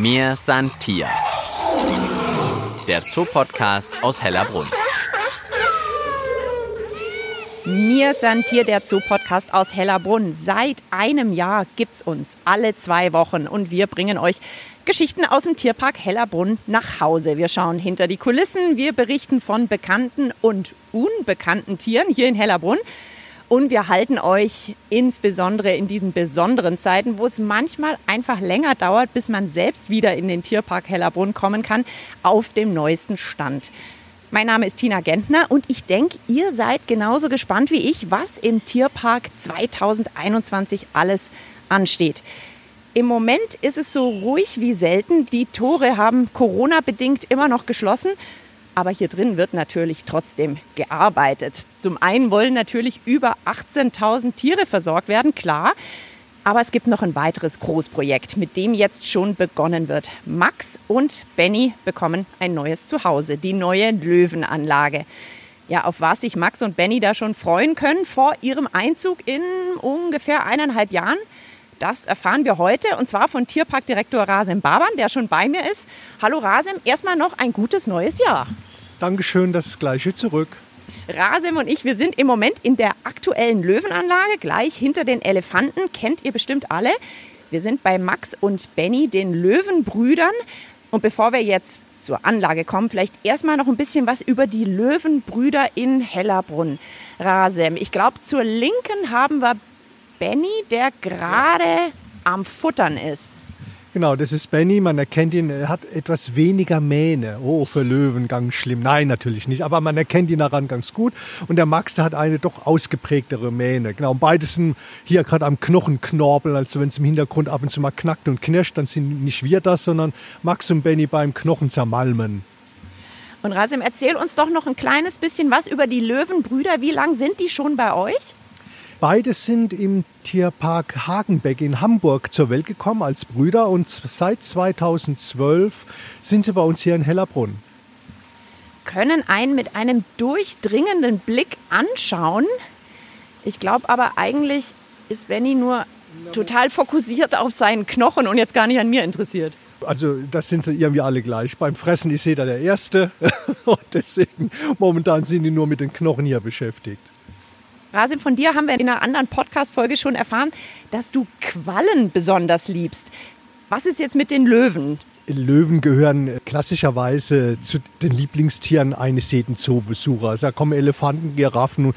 Mir san Tier. Der Zoopodcast aus Hellerbrunn. Mir san Tier, der Zoopodcast aus Hellerbrunn. Seit einem Jahr gibt's uns alle zwei Wochen und wir bringen euch Geschichten aus dem Tierpark Hellerbrunn nach Hause. Wir schauen hinter die Kulissen, wir berichten von bekannten und unbekannten Tieren hier in Hellerbrunn. Und wir halten euch insbesondere in diesen besonderen Zeiten, wo es manchmal einfach länger dauert, bis man selbst wieder in den Tierpark Hellerbrunn kommen kann, auf dem neuesten Stand. Mein Name ist Tina Gentner und ich denke, ihr seid genauso gespannt wie ich, was im Tierpark 2021 alles ansteht. Im Moment ist es so ruhig wie selten. Die Tore haben Corona-bedingt immer noch geschlossen. Aber hier drin wird natürlich trotzdem gearbeitet. Zum einen wollen natürlich über 18.000 Tiere versorgt werden, klar. Aber es gibt noch ein weiteres Großprojekt, mit dem jetzt schon begonnen wird. Max und Benny bekommen ein neues Zuhause, die neue Löwenanlage. Ja, auf was sich Max und Benny da schon freuen können vor ihrem Einzug in ungefähr eineinhalb Jahren, das erfahren wir heute und zwar von Tierparkdirektor Rasem Baban, der schon bei mir ist. Hallo Rasem, erstmal noch ein gutes neues Jahr. Dankeschön, das gleiche zurück. Rasem und ich, wir sind im Moment in der aktuellen Löwenanlage, gleich hinter den Elefanten, kennt ihr bestimmt alle. Wir sind bei Max und Benny, den Löwenbrüdern. Und bevor wir jetzt zur Anlage kommen, vielleicht erstmal noch ein bisschen was über die Löwenbrüder in Hellerbrunn. Rasem, ich glaube, zur Linken haben wir Benny, der gerade am Futtern ist. Genau, das ist Benny. Man erkennt ihn, er hat etwas weniger Mähne. Oh, für Löwen ganz schlimm. Nein, natürlich nicht. Aber man erkennt ihn daran ganz gut. Und der Max, der hat eine doch ausgeprägtere Mähne. Genau, und beides sind hier gerade am Knochenknorbeln. Also wenn es im Hintergrund ab und zu mal knackt und knirscht, dann sind nicht wir das, sondern Max und Benny beim Knochen zermalmen. Und Rasim, erzähl uns doch noch ein kleines bisschen was über die Löwenbrüder. Wie lang sind die schon bei euch? Beide sind im Tierpark Hagenbeck in Hamburg zur Welt gekommen als Brüder und seit 2012 sind sie bei uns hier in Hellerbrunn. Können einen mit einem durchdringenden Blick anschauen. Ich glaube aber eigentlich ist Benny nur total fokussiert auf seinen Knochen und jetzt gar nicht an mir interessiert. Also das sind sie irgendwie alle gleich. Beim Fressen ist jeder der Erste und deswegen momentan sind die nur mit den Knochen hier beschäftigt. Rasim, von dir haben wir in einer anderen Podcast-Folge schon erfahren, dass du Quallen besonders liebst. Was ist jetzt mit den Löwen? Löwen gehören klassischerweise zu den Lieblingstieren eines jeden Zoobesuchers. Da kommen Elefanten, Giraffen.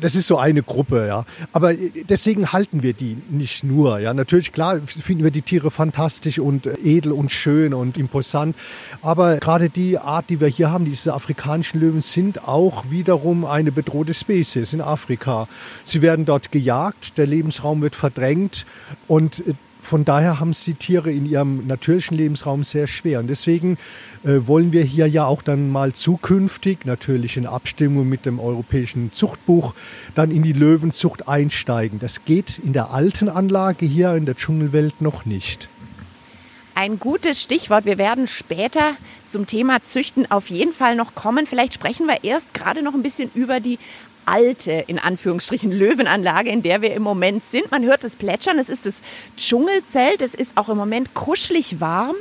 Das ist so eine Gruppe, ja. Aber deswegen halten wir die nicht nur. Ja, natürlich klar finden wir die Tiere fantastisch und edel und schön und imposant. Aber gerade die Art, die wir hier haben, diese afrikanischen Löwen, sind auch wiederum eine bedrohte Spezies in Afrika. Sie werden dort gejagt, der Lebensraum wird verdrängt und von daher haben es die Tiere in ihrem natürlichen Lebensraum sehr schwer. Und deswegen äh, wollen wir hier ja auch dann mal zukünftig, natürlich in Abstimmung mit dem europäischen Zuchtbuch, dann in die Löwenzucht einsteigen. Das geht in der alten Anlage hier in der Dschungelwelt noch nicht. Ein gutes Stichwort. Wir werden später zum Thema Züchten auf jeden Fall noch kommen. Vielleicht sprechen wir erst gerade noch ein bisschen über die alte, in Anführungsstrichen, Löwenanlage, in der wir im Moment sind. Man hört das Plätschern, es ist das Dschungelzelt, es ist auch im Moment kuschelig warm.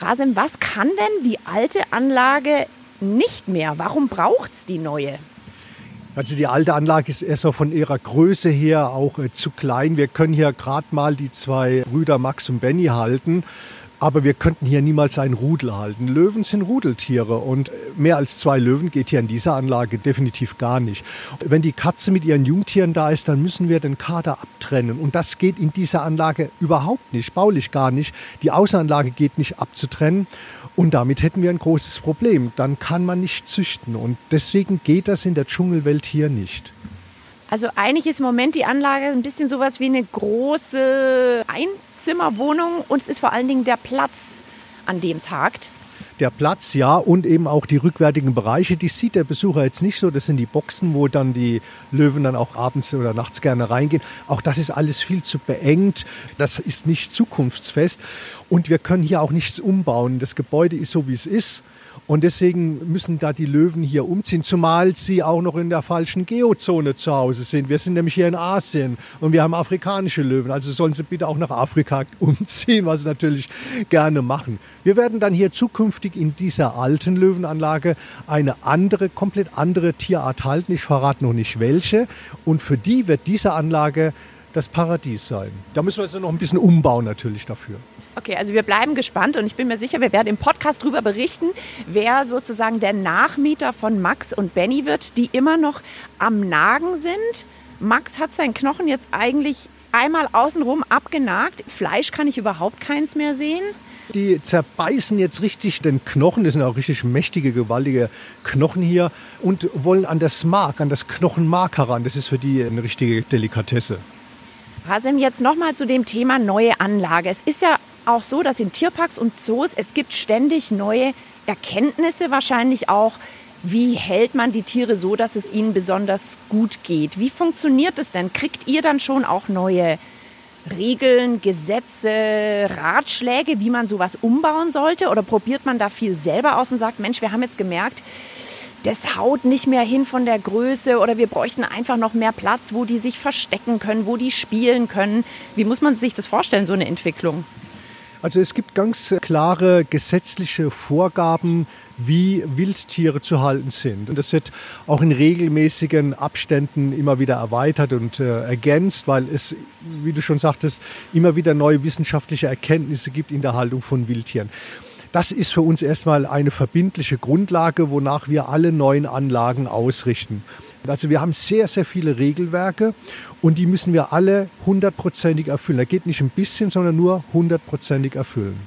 Rasim, was kann denn die alte Anlage nicht mehr? Warum braucht es die neue? Also die alte Anlage ist erst von ihrer Größe her auch äh, zu klein. Wir können hier gerade mal die zwei Brüder Max und Benny halten. Aber wir könnten hier niemals einen Rudel halten. Löwen sind Rudeltiere und mehr als zwei Löwen geht hier in dieser Anlage definitiv gar nicht. Wenn die Katze mit ihren Jungtieren da ist, dann müssen wir den Kader abtrennen. Und das geht in dieser Anlage überhaupt nicht, baulich gar nicht. Die Außenanlage geht nicht abzutrennen. Und damit hätten wir ein großes Problem. Dann kann man nicht züchten. Und deswegen geht das in der Dschungelwelt hier nicht. Also eigentlich ist im Moment die Anlage ein bisschen sowas wie eine große Einzimmerwohnung und es ist vor allen Dingen der Platz, an dem es hakt. der Platz, ja, und eben auch die rückwärtigen Bereiche, die sieht der Besucher jetzt nicht so. Das sind die Boxen, wo dann die Löwen dann auch abends oder nachts gerne reingehen. Auch das ist alles viel zu beengt. Das ist nicht zukunftsfest. Und wir können hier auch nichts umbauen. Das Gebäude ist so, wie es ist. Und deswegen müssen da die Löwen hier umziehen, zumal sie auch noch in der falschen Geozone zu Hause sind. Wir sind nämlich hier in Asien und wir haben afrikanische Löwen. Also sollen sie bitte auch nach Afrika umziehen, was sie natürlich gerne machen. Wir werden dann hier zukünftig in dieser alten Löwenanlage eine andere, komplett andere Tierart halten. Ich verrate noch nicht welche. Und für die wird diese Anlage das Paradies sein. Da müssen wir also noch ein bisschen umbauen natürlich dafür. Okay, also wir bleiben gespannt und ich bin mir sicher, wir werden im Podcast darüber berichten, wer sozusagen der Nachmieter von Max und Benny wird, die immer noch am Nagen sind. Max hat seinen Knochen jetzt eigentlich einmal außenrum abgenagt. Fleisch kann ich überhaupt keins mehr sehen. Die zerbeißen jetzt richtig den Knochen, das sind auch richtig mächtige, gewaltige Knochen hier und wollen an das Mark, an das Knochenmark heran. Das ist für die eine richtige Delikatesse. Hasim, jetzt nochmal zu dem Thema neue Anlage. Es ist ja auch so, dass in Tierparks und Zoos es gibt ständig neue Erkenntnisse, wahrscheinlich auch, wie hält man die Tiere so, dass es ihnen besonders gut geht. Wie funktioniert es denn? Kriegt ihr dann schon auch neue Regeln, Gesetze, Ratschläge, wie man sowas umbauen sollte? Oder probiert man da viel selber aus und sagt, Mensch, wir haben jetzt gemerkt, das haut nicht mehr hin von der Größe oder wir bräuchten einfach noch mehr Platz, wo die sich verstecken können, wo die spielen können. Wie muss man sich das vorstellen, so eine Entwicklung? Also es gibt ganz klare gesetzliche Vorgaben, wie Wildtiere zu halten sind. Und das wird auch in regelmäßigen Abständen immer wieder erweitert und äh, ergänzt, weil es, wie du schon sagtest, immer wieder neue wissenschaftliche Erkenntnisse gibt in der Haltung von Wildtieren. Das ist für uns erstmal eine verbindliche Grundlage, wonach wir alle neuen Anlagen ausrichten. Also wir haben sehr, sehr viele Regelwerke und die müssen wir alle hundertprozentig erfüllen. Da geht nicht ein bisschen, sondern nur hundertprozentig erfüllen.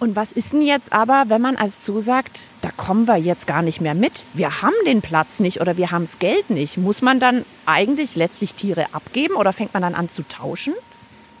Und was ist denn jetzt aber, wenn man als zusagt, da kommen wir jetzt gar nicht mehr mit? Wir haben den Platz nicht oder wir haben das Geld nicht. Muss man dann eigentlich letztlich Tiere abgeben oder fängt man dann an zu tauschen?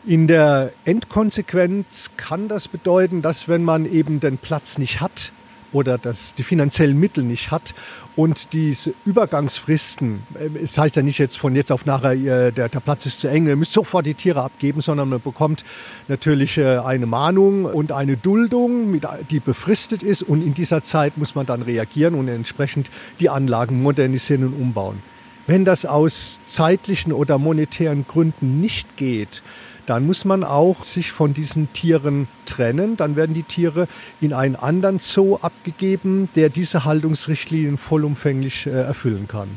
In der Endkonsequenz kann das bedeuten, dass wenn man eben den Platz nicht hat, oder das, die finanziellen Mittel nicht hat und diese Übergangsfristen, äh, es heißt ja nicht jetzt von jetzt auf nachher, der, der Platz ist zu eng, ihr müsst sofort die Tiere abgeben, sondern man bekommt natürlich äh, eine Mahnung und eine Duldung, die befristet ist und in dieser Zeit muss man dann reagieren und entsprechend die Anlagen modernisieren und umbauen. Wenn das aus zeitlichen oder monetären Gründen nicht geht, dann muss man auch sich von diesen Tieren trennen. Dann werden die Tiere in einen anderen Zoo abgegeben, der diese Haltungsrichtlinien vollumfänglich äh, erfüllen kann.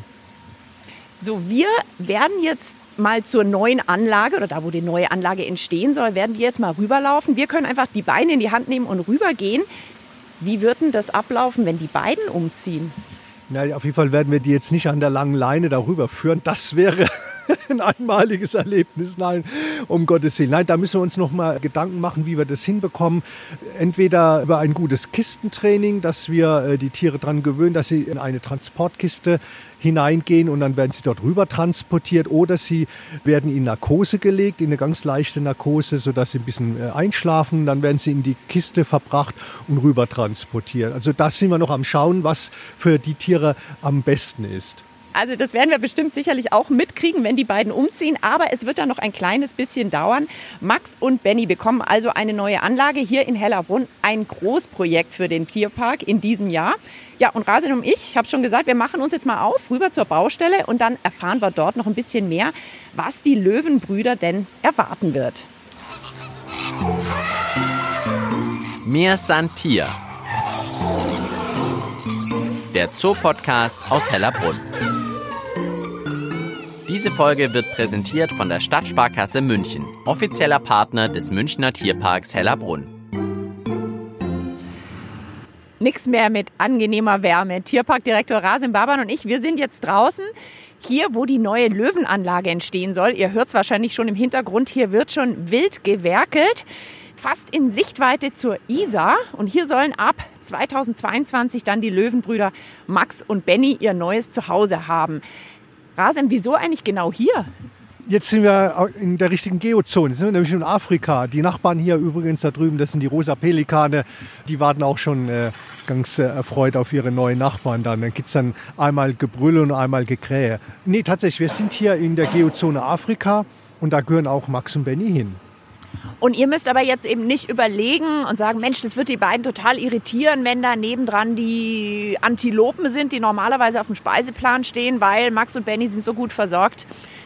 So, wir werden jetzt mal zur neuen Anlage oder da, wo die neue Anlage entstehen soll, werden wir jetzt mal rüberlaufen. Wir können einfach die Beine in die Hand nehmen und rübergehen. Wie wird denn das ablaufen, wenn die beiden umziehen? Na, auf jeden Fall werden wir die jetzt nicht an der langen Leine darüber führen. Das wäre ein einmaliges Erlebnis. Nein, um Gottes Willen. Nein, da müssen wir uns noch mal Gedanken machen, wie wir das hinbekommen. Entweder über ein gutes Kistentraining, dass wir äh, die Tiere daran gewöhnen, dass sie in eine Transportkiste hineingehen und dann werden sie dort rüber transportiert oder sie werden in Narkose gelegt, in eine ganz leichte Narkose, sodass sie ein bisschen äh, einschlafen. Dann werden sie in die Kiste verbracht und rüber transportiert. Also da sind wir noch am Schauen, was für die Tiere am besten ist. Also das werden wir bestimmt sicherlich auch mitkriegen, wenn die beiden umziehen. Aber es wird dann noch ein kleines bisschen dauern. Max und Benny bekommen also eine neue Anlage hier in Hellerbrunn. Ein Großprojekt für den Tierpark in diesem Jahr. Ja, und Rasin und ich, ich habe schon gesagt, wir machen uns jetzt mal auf, rüber zur Baustelle und dann erfahren wir dort noch ein bisschen mehr, was die Löwenbrüder denn erwarten wird. Mir Santier. Der Zoopodcast aus Hellerbrunn. Diese Folge wird präsentiert von der Stadtsparkasse München, offizieller Partner des Münchner Tierparks Hellerbrunn. Nichts mehr mit angenehmer Wärme. Tierparkdirektor Rasim Baban und ich, wir sind jetzt draußen. Hier, wo die neue Löwenanlage entstehen soll. Ihr hört es wahrscheinlich schon im Hintergrund. Hier wird schon wild gewerkelt. Fast in Sichtweite zur Isar. Und hier sollen ab 2022 dann die Löwenbrüder Max und Benny ihr neues Zuhause haben. Rasem, wieso eigentlich genau hier? Jetzt sind wir in der richtigen Geozone, sind wir nämlich in Afrika. Die Nachbarn hier übrigens da drüben, das sind die rosa Pelikane, die warten auch schon äh, ganz äh, erfreut auf ihre neuen Nachbarn dann. Dann gibt es dann einmal Gebrülle und einmal Gekrähe. Nee, tatsächlich, wir sind hier in der Geozone Afrika und da gehören auch Max und Benny hin. Und ihr müsst aber jetzt eben nicht überlegen und sagen, Mensch, das wird die beiden total irritieren, wenn da nebendran die Antilopen sind, die normalerweise auf dem Speiseplan stehen, weil Max und Benny sind so gut versorgt.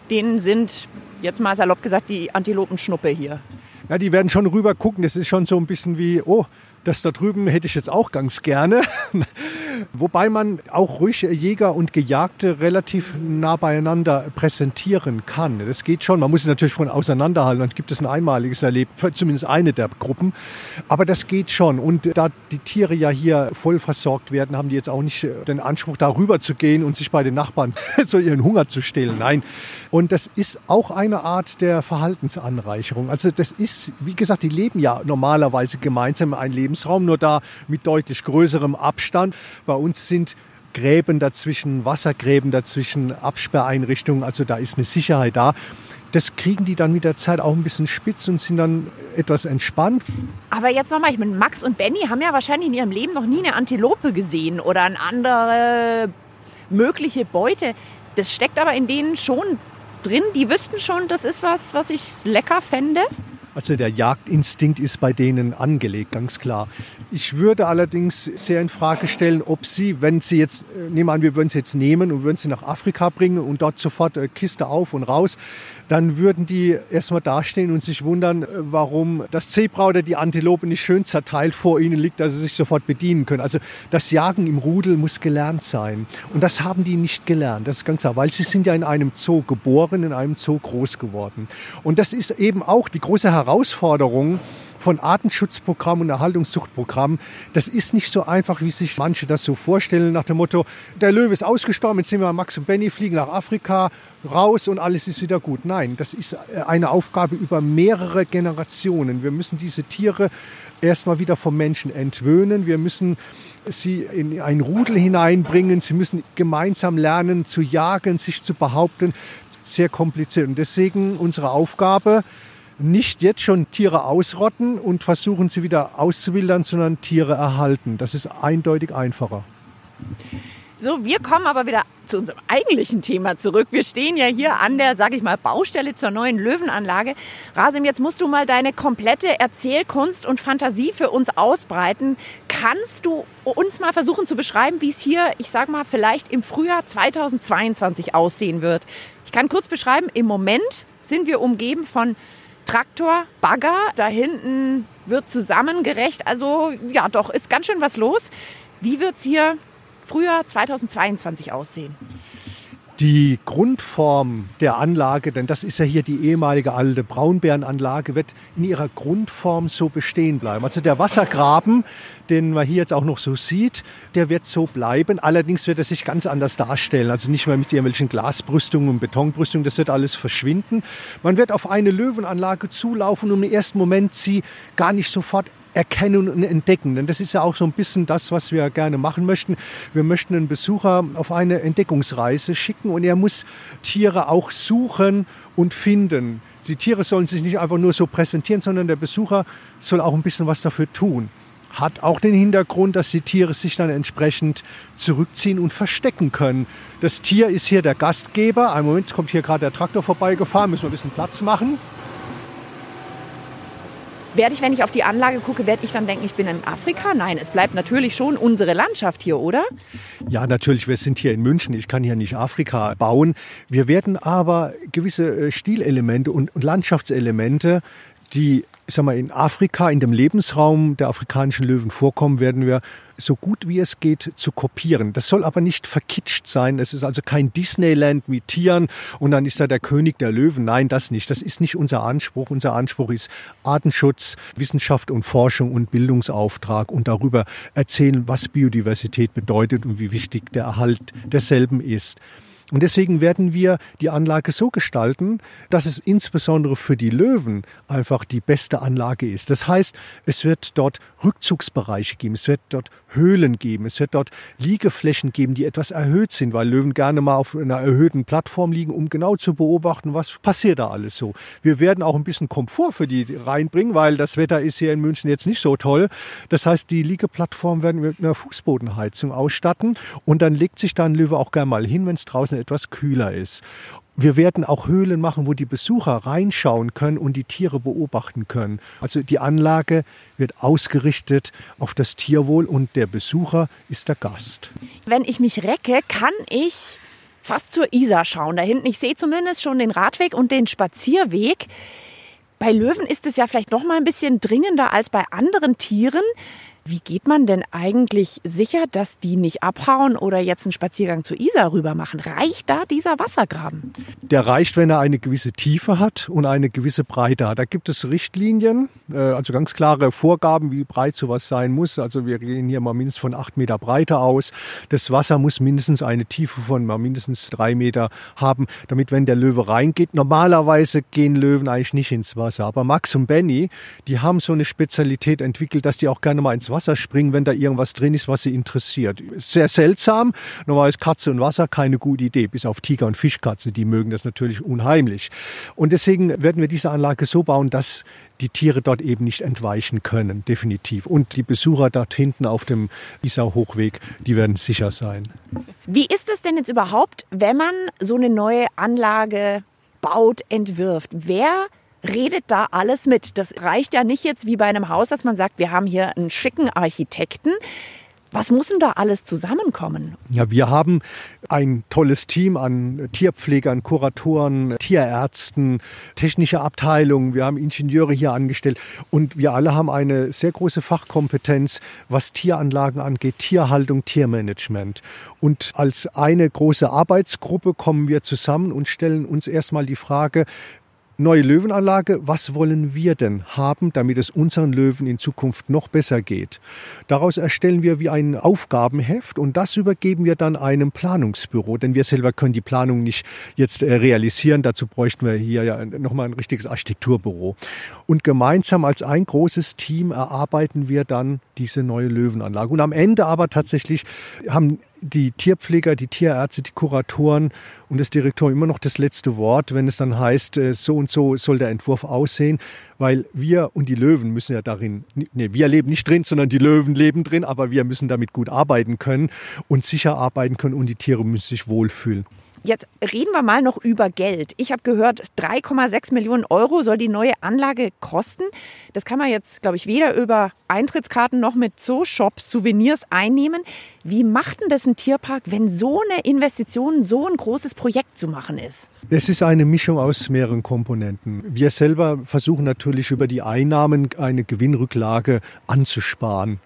Denen sind, jetzt mal salopp gesagt, die Antilopenschnuppe hier. Ja, die werden schon rüber gucken. Das ist schon so ein bisschen wie, oh, das da drüben hätte ich jetzt auch ganz gerne. Wobei man auch ruhig Jäger und Gejagte relativ nah beieinander präsentieren kann. Das geht schon. Man muss es natürlich von auseinanderhalten. Dann gibt es ein einmaliges Erlebnis, zumindest eine der Gruppen. Aber das geht schon. Und da die Tiere ja hier voll versorgt werden, haben die jetzt auch nicht den Anspruch, darüber zu gehen und sich bei den Nachbarn so ihren Hunger zu stehlen. Nein. Und das ist auch eine Art der Verhaltensanreicherung. Also das ist, wie gesagt, die leben ja normalerweise gemeinsam in einem Lebensraum, nur da mit deutlich größerem Abstand. Bei uns sind Gräben dazwischen, Wassergräben dazwischen, Absperreinrichtungen, also da ist eine Sicherheit da. Das kriegen die dann mit der Zeit auch ein bisschen spitz und sind dann etwas entspannt. Aber jetzt nochmal, ich meine, Max und Benny haben ja wahrscheinlich in ihrem Leben noch nie eine Antilope gesehen oder eine andere mögliche Beute. Das steckt aber in denen schon drin. Die wüssten schon, das ist was, was ich lecker fände. Also der Jagdinstinkt ist bei denen angelegt, ganz klar. Ich würde allerdings sehr in Frage stellen, ob sie, wenn sie jetzt, äh, nehmen wir an, wir würden sie jetzt nehmen und würden sie nach Afrika bringen und dort sofort äh, Kiste auf und raus, dann würden die erstmal dastehen und sich wundern, äh, warum das Zebra oder die Antilope nicht schön zerteilt vor ihnen liegt, dass sie sich sofort bedienen können. Also das Jagen im Rudel muss gelernt sein. Und das haben die nicht gelernt, das ist ganz klar, weil sie sind ja in einem Zoo geboren, in einem Zoo groß geworden. Und das ist eben auch die große Herausforderung, von Artenschutzprogramm und Erhaltungszuchtprogramm. Das ist nicht so einfach, wie sich manche das so vorstellen, nach dem Motto, der Löwe ist ausgestorben, jetzt sind wir Max und Benny, fliegen nach Afrika, raus und alles ist wieder gut. Nein, das ist äh, eine Aufgabe über mehrere Generationen. Wir müssen diese Tiere erstmal wieder vom Menschen entwöhnen. Wir müssen sie in ein Rudel hineinbringen. Sie müssen gemeinsam lernen zu jagen, sich zu behaupten. Sehr kompliziert. Und deswegen unsere Aufgabe, nicht jetzt schon Tiere ausrotten und versuchen sie wieder auszuwildern, sondern Tiere erhalten. Das ist eindeutig einfacher. So, wir kommen aber wieder zu unserem eigentlichen Thema zurück. Wir stehen ja hier an der, sag ich mal, Baustelle zur neuen Löwenanlage. Rasim, jetzt musst du mal deine komplette Erzählkunst und Fantasie für uns ausbreiten. Kannst du uns mal versuchen zu beschreiben, wie es hier, ich sag mal, vielleicht im Frühjahr 2022 aussehen wird? Ich kann kurz beschreiben, im Moment sind wir umgeben von Traktor, Bagger. Da hinten wird zusammengerecht. Also ja, doch, ist ganz schön was los. Wie wird es hier Frühjahr 2022 aussehen? Die Grundform der Anlage, denn das ist ja hier die ehemalige alte Braunbärenanlage, wird in ihrer Grundform so bestehen bleiben. Also der Wassergraben, den man hier jetzt auch noch so sieht, der wird so bleiben. Allerdings wird er sich ganz anders darstellen. Also nicht mehr mit irgendwelchen Glasbrüstungen und Betonbrüstungen, das wird alles verschwinden. Man wird auf eine Löwenanlage zulaufen und im ersten Moment sie gar nicht sofort erkennen und entdecken. Denn das ist ja auch so ein bisschen das, was wir gerne machen möchten. Wir möchten einen Besucher auf eine Entdeckungsreise schicken und er muss Tiere auch suchen und finden. Die Tiere sollen sich nicht einfach nur so präsentieren, sondern der Besucher soll auch ein bisschen was dafür tun. Hat auch den Hintergrund, dass die Tiere sich dann entsprechend zurückziehen und verstecken können. Das Tier ist hier der Gastgeber. Ein Moment, kommt hier gerade der Traktor vorbeigefahren, müssen wir ein bisschen Platz machen. Werde ich, wenn ich auf die Anlage gucke, werde ich dann denken, ich bin in Afrika? Nein, es bleibt natürlich schon unsere Landschaft hier, oder? Ja, natürlich, wir sind hier in München. Ich kann hier nicht Afrika bauen. Wir werden aber gewisse äh, Stilelemente und Landschaftselemente die ich sag mal, in Afrika, in dem Lebensraum der afrikanischen Löwen vorkommen, werden wir so gut wie es geht zu kopieren. Das soll aber nicht verkitscht sein. Es ist also kein Disneyland mit Tieren und dann ist da der König der Löwen. Nein, das nicht. Das ist nicht unser Anspruch. Unser Anspruch ist Artenschutz, Wissenschaft und Forschung und Bildungsauftrag und darüber erzählen, was Biodiversität bedeutet und wie wichtig der Erhalt derselben ist. Und deswegen werden wir die Anlage so gestalten, dass es insbesondere für die Löwen einfach die beste Anlage ist. Das heißt, es wird dort Rückzugsbereiche geben, es wird dort Höhlen geben. Es wird dort Liegeflächen geben, die etwas erhöht sind, weil Löwen gerne mal auf einer erhöhten Plattform liegen, um genau zu beobachten, was passiert da alles so. Wir werden auch ein bisschen Komfort für die reinbringen, weil das Wetter ist hier in München jetzt nicht so toll. Das heißt, die Liegeplattform werden wir mit einer Fußbodenheizung ausstatten und dann legt sich da ein Löwe auch gerne mal hin, wenn es draußen etwas kühler ist. Wir werden auch Höhlen machen, wo die Besucher reinschauen können und die Tiere beobachten können. Also die Anlage wird ausgerichtet auf das Tierwohl und der Besucher ist der Gast. Wenn ich mich recke, kann ich fast zur Isar schauen. Da hinten, ich sehe zumindest schon den Radweg und den Spazierweg. Bei Löwen ist es ja vielleicht noch mal ein bisschen dringender als bei anderen Tieren. Wie geht man denn eigentlich sicher, dass die nicht abhauen oder jetzt einen Spaziergang zur Isar rüber machen? Reicht da dieser Wassergraben? Der reicht, wenn er eine gewisse Tiefe hat und eine gewisse Breite hat. Da gibt es Richtlinien, äh, also ganz klare Vorgaben, wie breit sowas sein muss. Also wir gehen hier mal mindestens von acht Meter Breite aus. Das Wasser muss mindestens eine Tiefe von mal mindestens drei Meter haben, damit wenn der Löwe reingeht, normalerweise gehen Löwen eigentlich nicht ins Wasser. Aber Max und Benny, die haben so eine Spezialität entwickelt, dass die auch gerne mal ins Wasser Wasser springen, wenn da irgendwas drin ist, was sie interessiert. Sehr seltsam. Normal ist Katze und Wasser keine gute Idee, bis auf Tiger und Fischkatze. Die mögen das natürlich unheimlich. Und deswegen werden wir diese Anlage so bauen, dass die Tiere dort eben nicht entweichen können, definitiv. Und die Besucher dort hinten auf dem Isar-Hochweg, die werden sicher sein. Wie ist es denn jetzt überhaupt, wenn man so eine neue Anlage baut, entwirft? Wer redet da alles mit. Das reicht ja nicht jetzt wie bei einem Haus, dass man sagt, wir haben hier einen schicken Architekten. Was muss denn da alles zusammenkommen? Ja, wir haben ein tolles Team an Tierpflegern, Kuratoren, Tierärzten, technische Abteilungen. Wir haben Ingenieure hier angestellt und wir alle haben eine sehr große Fachkompetenz, was Tieranlagen angeht, Tierhaltung, Tiermanagement. Und als eine große Arbeitsgruppe kommen wir zusammen und stellen uns erstmal die Frage, Neue Löwenanlage, was wollen wir denn haben, damit es unseren Löwen in Zukunft noch besser geht? Daraus erstellen wir wie ein Aufgabenheft und das übergeben wir dann einem Planungsbüro, denn wir selber können die Planung nicht jetzt äh, realisieren. Dazu bräuchten wir hier ja nochmal ein richtiges Architekturbüro. Und gemeinsam als ein großes Team erarbeiten wir dann diese neue Löwenanlage. Und am Ende aber tatsächlich haben die Tierpfleger, die Tierärzte, die Kuratoren und das Direktorium immer noch das letzte Wort, wenn es dann heißt, äh, so und so soll der Entwurf aussehen, weil wir und die Löwen müssen ja darin, nee, wir leben nicht drin, sondern die Löwen leben drin, aber wir müssen damit gut arbeiten können und sicher arbeiten können und die Tiere müssen sich wohlfühlen. Jetzt reden wir mal noch über Geld. Ich habe gehört, 3,6 Millionen Euro soll die neue Anlage kosten. Das kann man jetzt, glaube ich, weder über Eintrittskarten noch mit Zoo-Shop Souvenirs einnehmen. Wie macht denn das ein Tierpark, wenn so eine Investition, so ein großes Projekt zu machen ist? Es ist eine Mischung aus mehreren Komponenten. Wir selber versuchen natürlich über die Einnahmen eine Gewinnrücklage anzusparen.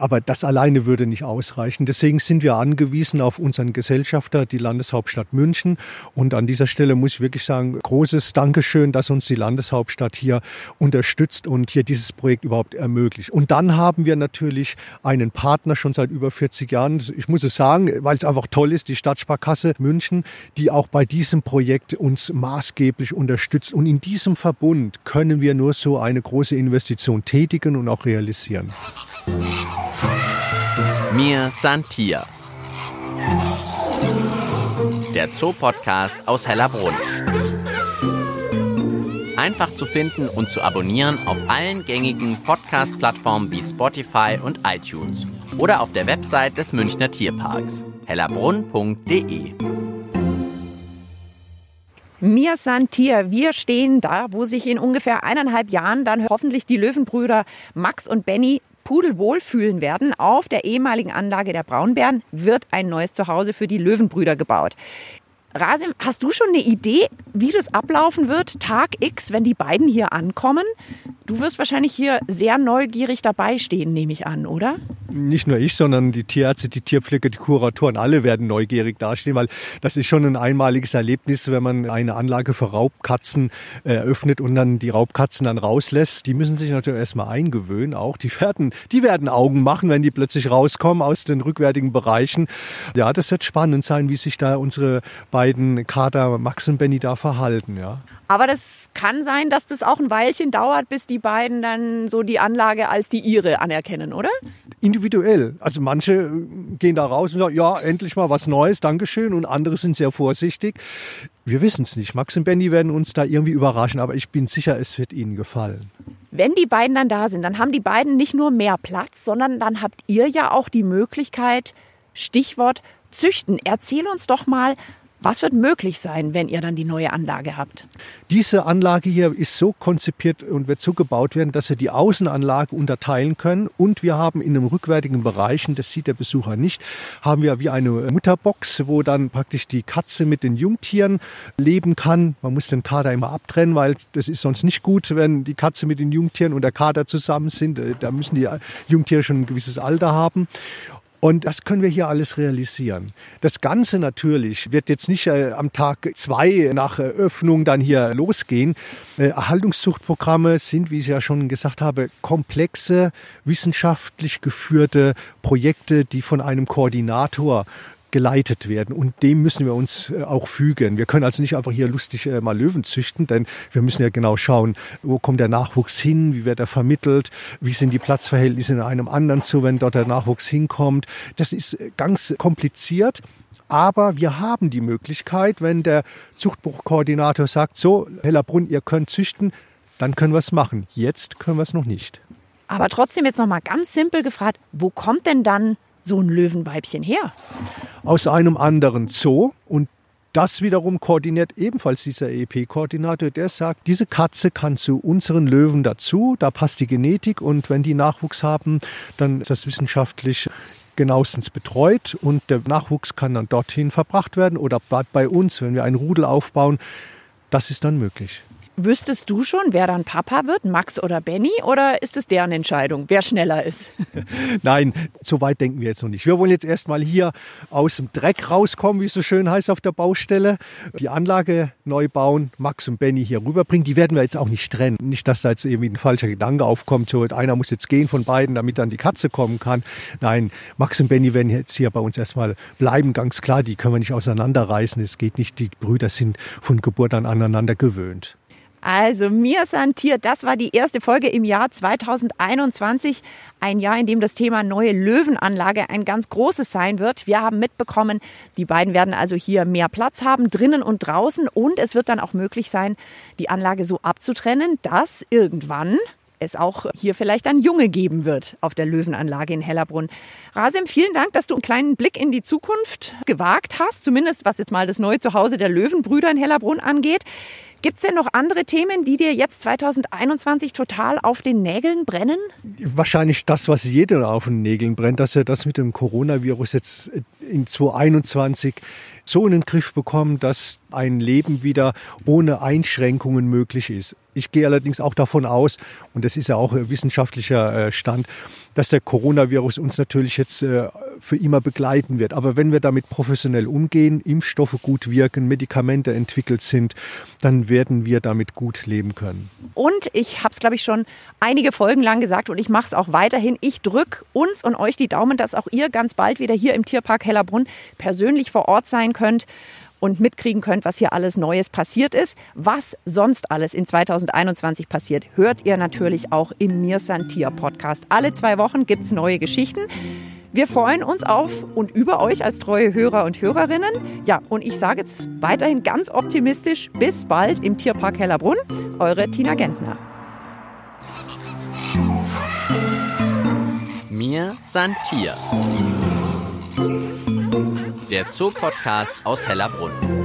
Aber das alleine würde nicht ausreichen. Deswegen sind wir angewiesen auf unseren Gesellschafter, die Landeshauptstadt München. Und an dieser Stelle muss ich wirklich sagen, großes Dankeschön, dass uns die Landeshauptstadt hier unterstützt und hier dieses Projekt überhaupt ermöglicht. Und dann haben wir natürlich einen Partner schon seit über 40 Jahren. Ich muss es sagen, weil es einfach toll ist, die Stadtsparkasse München, die auch bei diesem Projekt uns maßgeblich unterstützt. Und in diesem Verbund können wir nur so eine große Investition tätigen und auch realisieren. Mir Santia. Der Zoopodcast aus Hellerbrunn. Einfach zu finden und zu abonnieren auf allen gängigen Podcast-Plattformen wie Spotify und iTunes oder auf der Website des Münchner Tierparks hellerbrunn.de. Mir Santier, wir stehen da, wo sich in ungefähr eineinhalb Jahren dann hoffentlich die Löwenbrüder Max und Benny pudelwohl fühlen werden. Auf der ehemaligen Anlage der Braunbären wird ein neues Zuhause für die Löwenbrüder gebaut. Rasim, hast du schon eine Idee, wie das ablaufen wird, Tag X, wenn die beiden hier ankommen? Du wirst wahrscheinlich hier sehr neugierig dabei stehen, nehme ich an, oder? Nicht nur ich, sondern die Tierärzte, die Tierpfleger, die Kuratoren, alle werden neugierig dastehen, weil das ist schon ein einmaliges Erlebnis, wenn man eine Anlage für Raubkatzen eröffnet und dann die Raubkatzen dann rauslässt. Die müssen sich natürlich erstmal eingewöhnen auch. Die werden, die werden Augen machen, wenn die plötzlich rauskommen aus den rückwärtigen Bereichen. Ja, das wird spannend sein, wie sich da unsere beiden Kater Max und Benny da verhalten, ja. Aber das kann sein, dass das auch ein Weilchen dauert, bis die beiden dann so die Anlage als die ihre anerkennen, oder? In, individuell. Also manche äh, gehen da raus und sagen, ja, endlich mal was Neues, Dankeschön. Und andere sind sehr vorsichtig. Wir wissen es nicht. Max und Benny werden uns da irgendwie überraschen, aber ich bin sicher, es wird ihnen gefallen. Wenn die beiden dann da sind, dann haben die beiden nicht nur mehr Platz, sondern dann habt ihr ja auch die Möglichkeit, Stichwort züchten. Erzähl uns doch mal, was wird möglich sein, wenn ihr dann die neue Anlage habt? Diese Anlage hier ist so konzipiert und wird so gebaut werden, dass wir die Außenanlage unterteilen können. Und wir haben in einem rückwärtigen Bereich, und das sieht der Besucher nicht, haben wir wie eine Mutterbox, wo dann praktisch die Katze mit den Jungtieren leben kann. Man muss den Kader immer abtrennen, weil das ist sonst nicht gut, wenn die Katze mit den Jungtieren und der Kader zusammen sind. Da müssen die Jungtiere schon ein gewisses Alter haben. Und das können wir hier alles realisieren. Das Ganze natürlich wird jetzt nicht äh, am Tag zwei nach Öffnung dann hier losgehen. Äh, Erhaltungszuchtprogramme sind, wie ich ja schon gesagt habe, komplexe, wissenschaftlich geführte Projekte, die von einem Koordinator geleitet werden. Und dem müssen wir uns äh, auch fügen. Wir können also nicht einfach hier lustig äh, mal Löwen züchten, denn wir müssen ja genau schauen, wo kommt der Nachwuchs hin, wie wird er vermittelt, wie sind die Platzverhältnisse in einem anderen zu, wenn dort der Nachwuchs hinkommt. Das ist äh, ganz kompliziert. Aber wir haben die Möglichkeit, wenn der Zuchtbuchkoordinator sagt, so, Hellerbrunn, ihr könnt züchten, dann können wir es machen. Jetzt können wir es noch nicht. Aber trotzdem jetzt noch mal ganz simpel gefragt, wo kommt denn dann so ein Löwenweibchen her? Aus einem anderen Zoo und das wiederum koordiniert ebenfalls dieser EP-Koordinator, der sagt, diese Katze kann zu unseren Löwen dazu, da passt die Genetik und wenn die Nachwuchs haben, dann ist das wissenschaftlich genauestens betreut und der Nachwuchs kann dann dorthin verbracht werden oder bleibt bei uns, wenn wir einen Rudel aufbauen. Das ist dann möglich. Wüsstest du schon, wer dann Papa wird, Max oder Benny, oder ist es deren Entscheidung, wer schneller ist? Nein, so weit denken wir jetzt noch nicht. Wir wollen jetzt erstmal hier aus dem Dreck rauskommen, wie es so schön heißt auf der Baustelle, die Anlage neu bauen, Max und Benny hier rüberbringen. Die werden wir jetzt auch nicht trennen. Nicht, dass da jetzt irgendwie ein falscher Gedanke aufkommt, so einer muss jetzt gehen von beiden, damit dann die Katze kommen kann. Nein, Max und Benny werden jetzt hier bei uns erstmal bleiben, ganz klar. Die können wir nicht auseinanderreißen. Es geht nicht, die Brüder sind von Geburt an aneinander gewöhnt. Also mir Santier, das war die erste Folge im Jahr 2021. Ein Jahr, in dem das Thema neue Löwenanlage ein ganz großes sein wird. Wir haben mitbekommen, die beiden werden also hier mehr Platz haben, drinnen und draußen. Und es wird dann auch möglich sein, die Anlage so abzutrennen, dass irgendwann es auch hier vielleicht ein Junge geben wird auf der Löwenanlage in Hellerbrunn. Rasim, vielen Dank, dass du einen kleinen Blick in die Zukunft gewagt hast, zumindest was jetzt mal das neue Zuhause der Löwenbrüder in Hellerbrunn angeht. Gibt es denn noch andere Themen, die dir jetzt 2021 total auf den Nägeln brennen? Wahrscheinlich das, was jeder auf den Nägeln brennt, dass wir das mit dem Coronavirus jetzt in 2021 so in den Griff bekommen, dass ein Leben wieder ohne Einschränkungen möglich ist. Ich gehe allerdings auch davon aus, und das ist ja auch wissenschaftlicher äh, Stand, dass der Coronavirus uns natürlich jetzt äh, für immer begleiten wird. Aber wenn wir damit professionell umgehen, Impfstoffe gut wirken, Medikamente entwickelt sind, dann werden wir damit gut leben können. Und ich habe es, glaube ich, schon einige Folgen lang gesagt und ich mache es auch weiterhin. Ich drücke uns und euch die Daumen, dass auch ihr ganz bald wieder hier im Tierpark Hellerbrunn persönlich vor Ort sein könnt und mitkriegen könnt, was hier alles Neues passiert ist. Was sonst alles in 2021 passiert, hört ihr natürlich auch im Mir Santier Podcast. Alle zwei Wochen gibt es neue Geschichten. Wir freuen uns auf und über euch als treue Hörer und Hörerinnen. Ja, und ich sage jetzt weiterhin ganz optimistisch, bis bald im Tierpark Hellerbrunn. Eure Tina Gentner. Mir Santier. Der Zoopodcast aus Hellerbrunn.